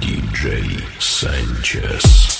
DJ Sánchez.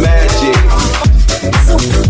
Magic.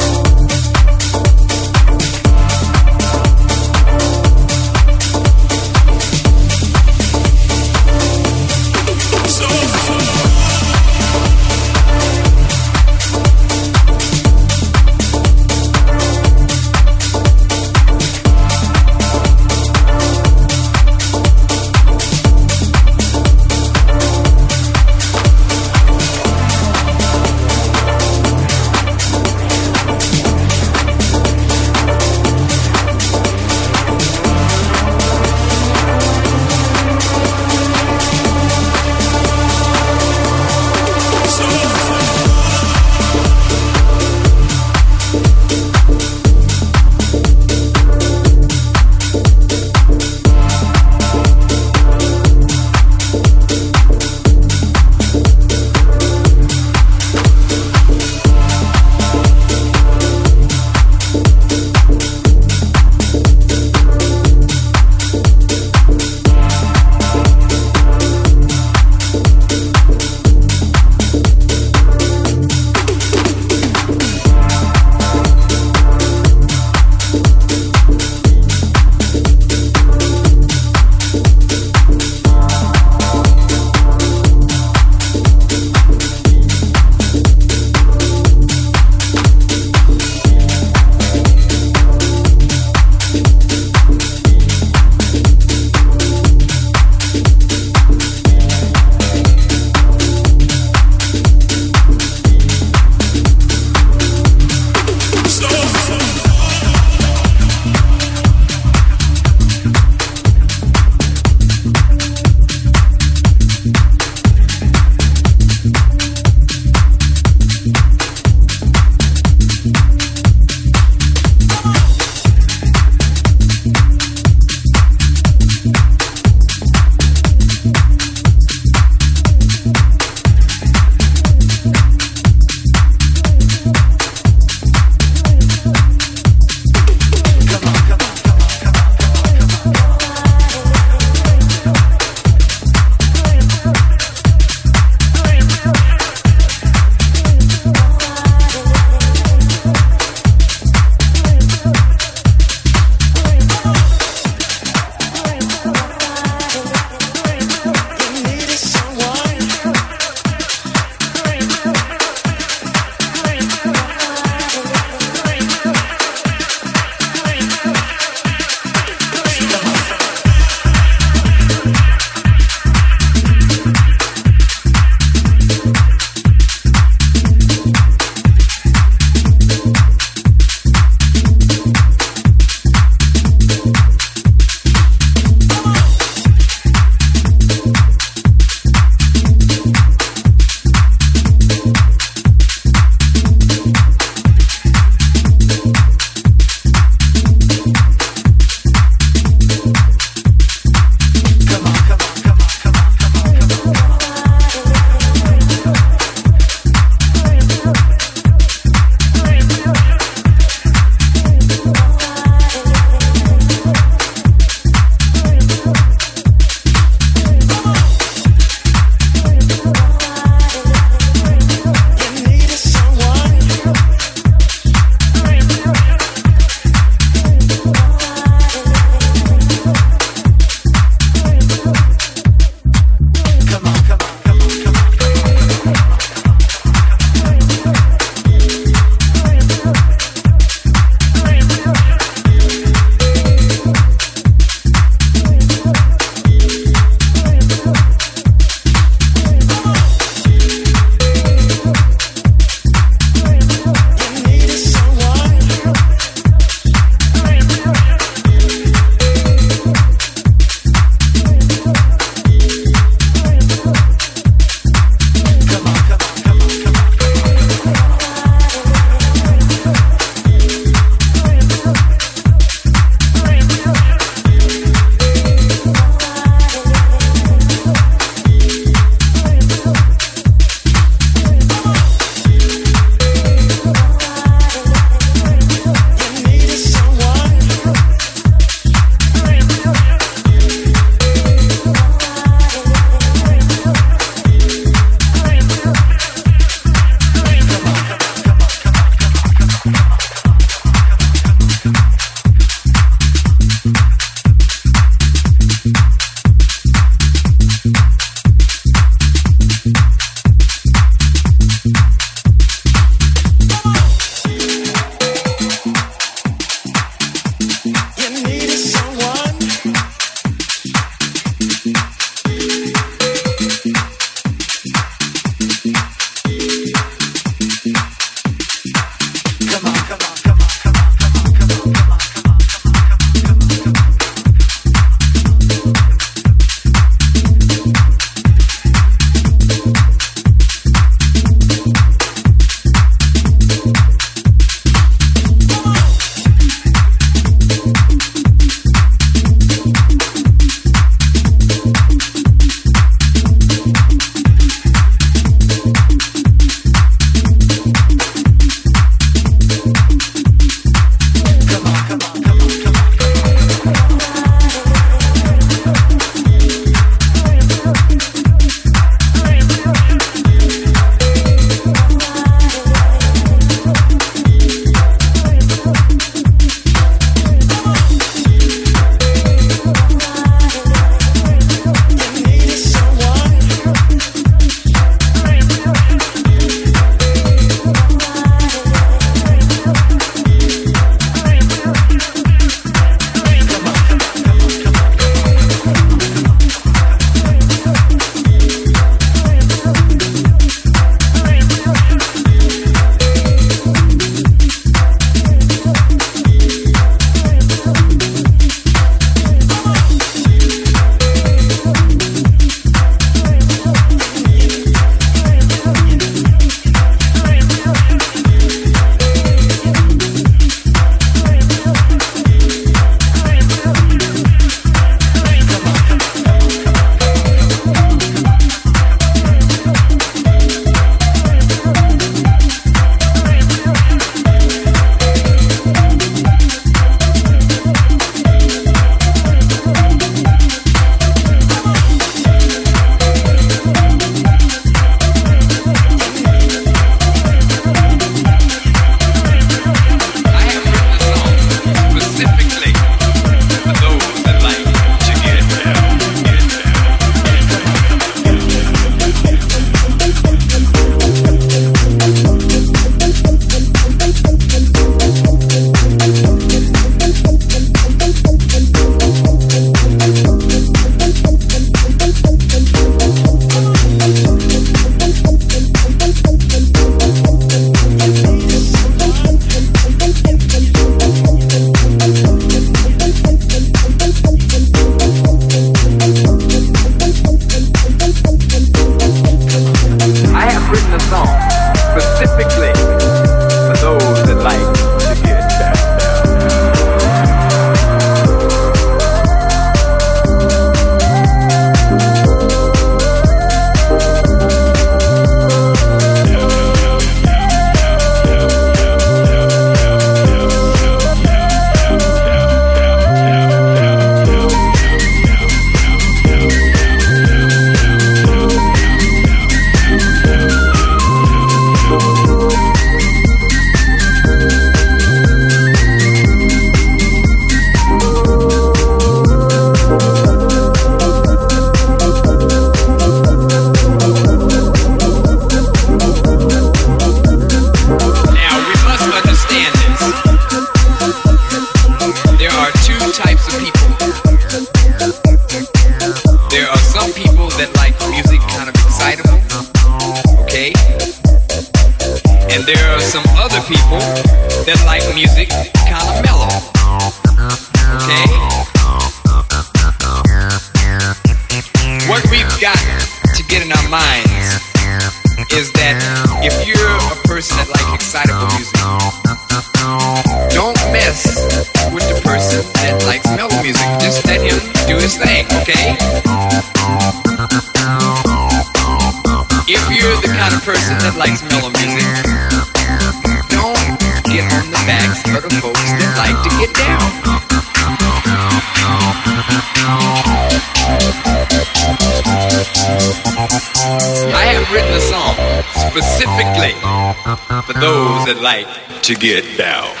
to get down.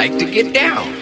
like to get down.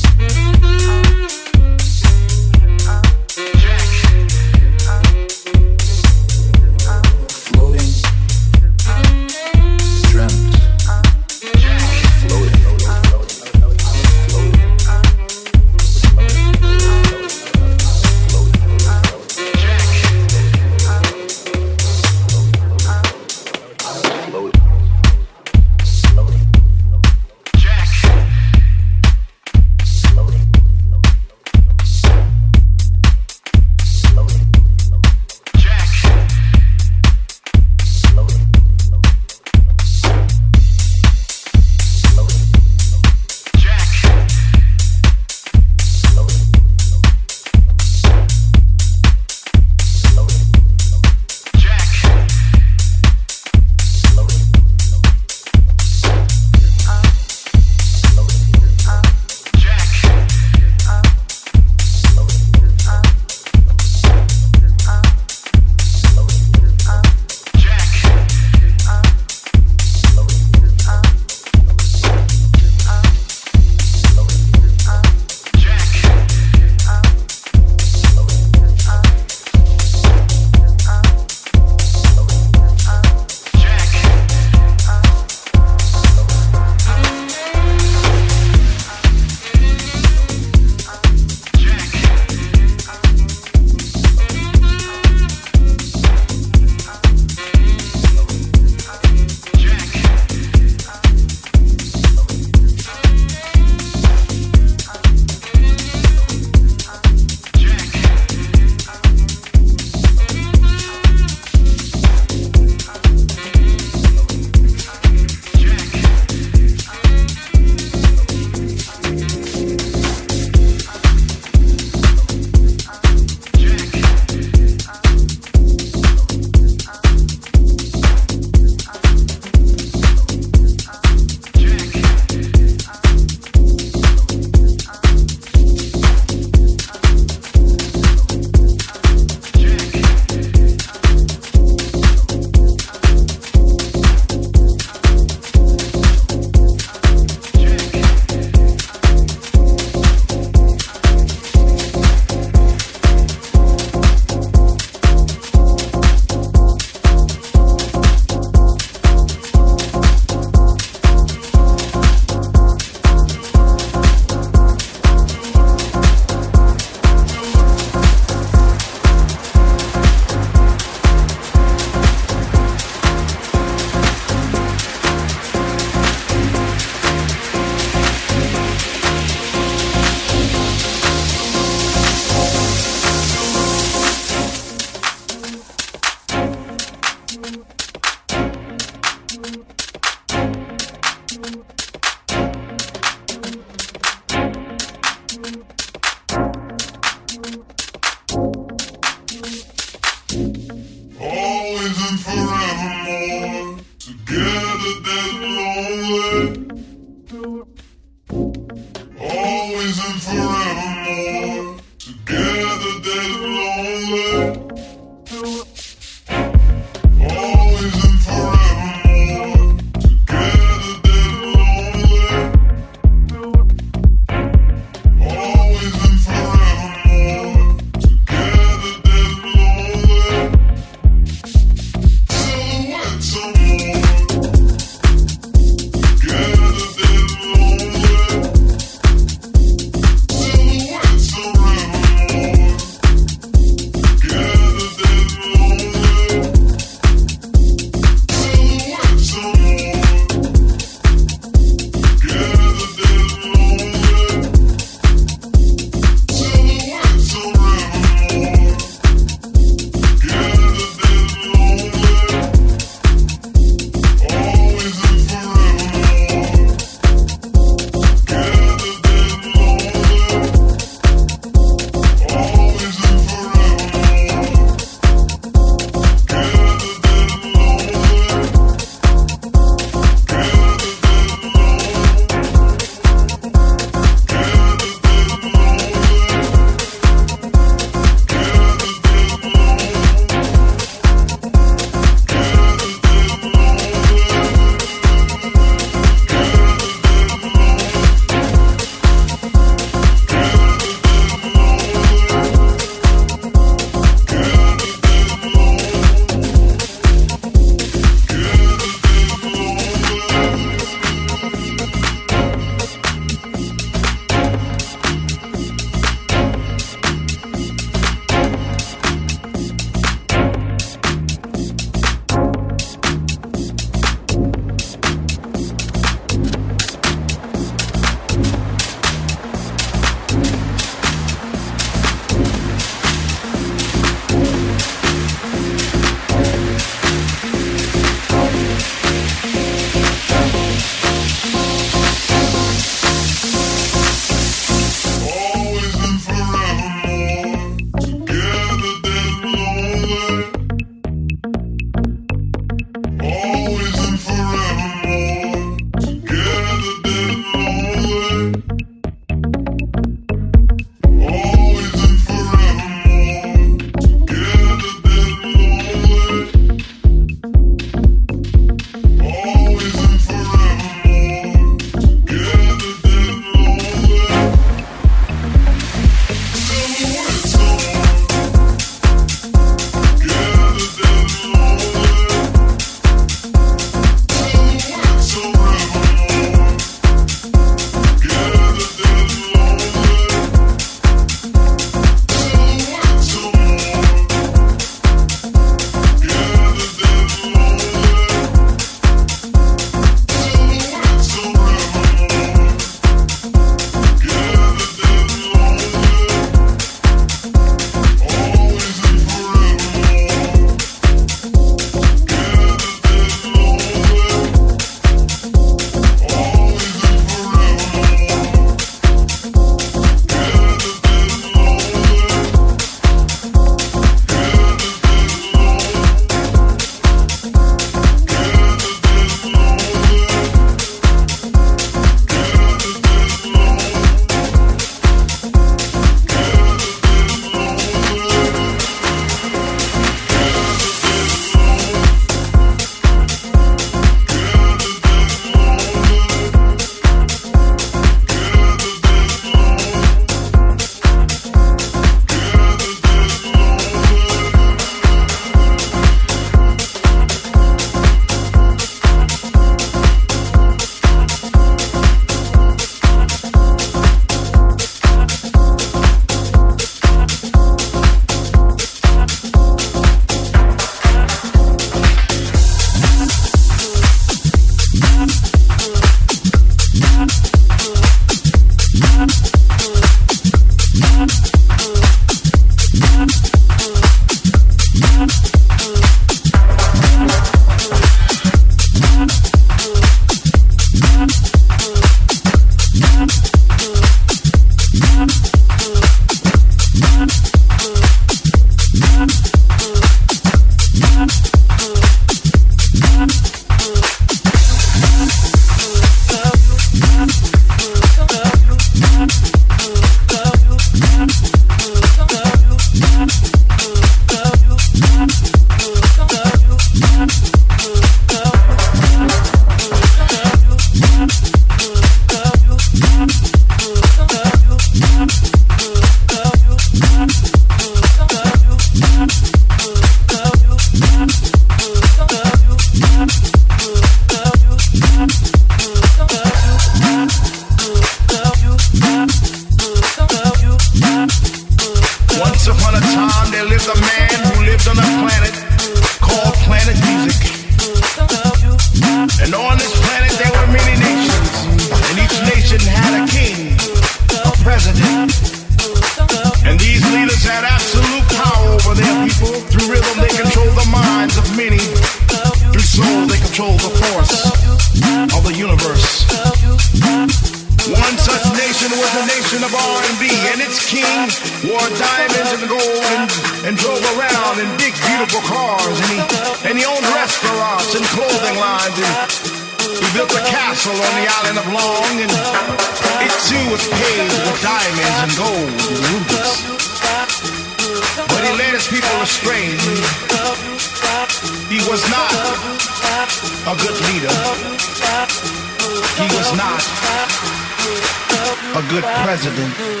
President.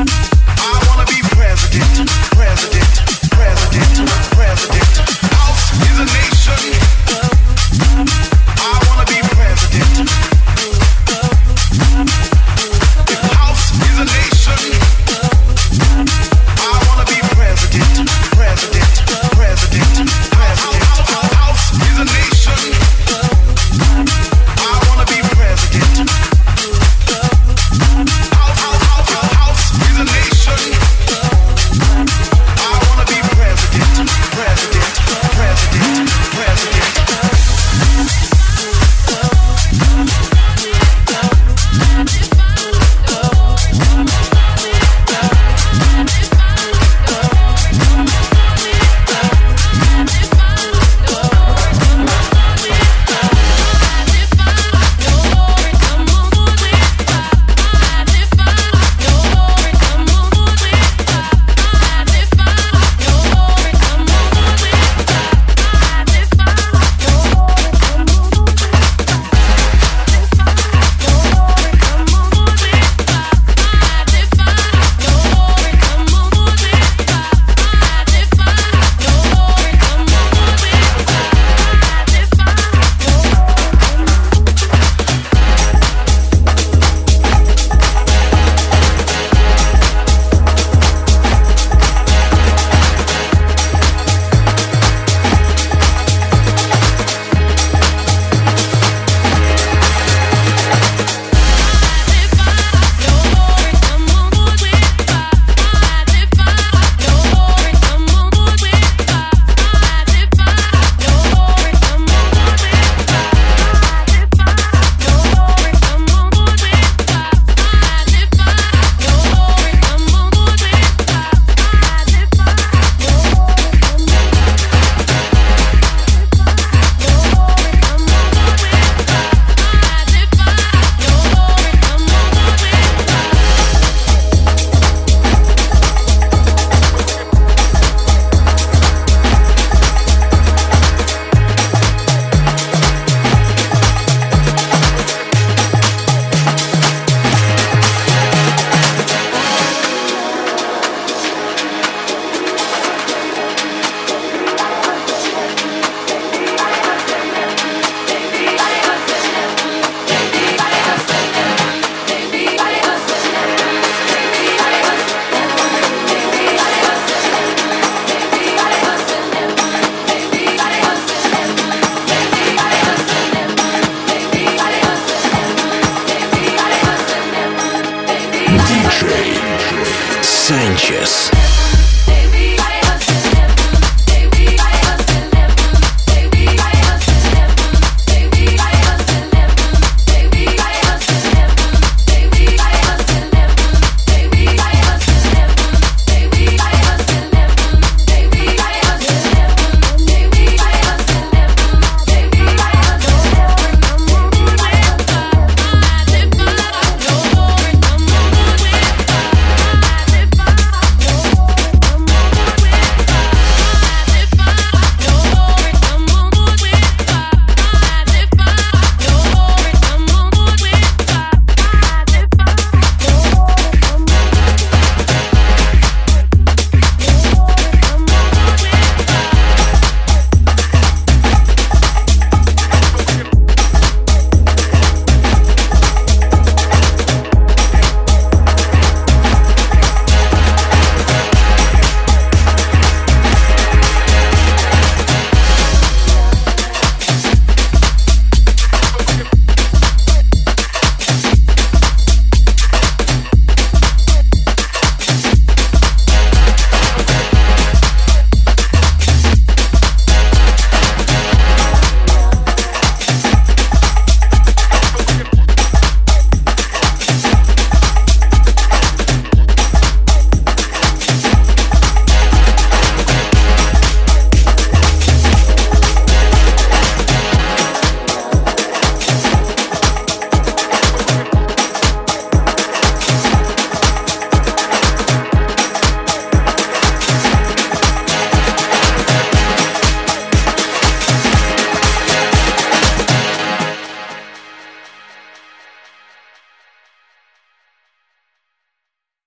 I wanna be president, president.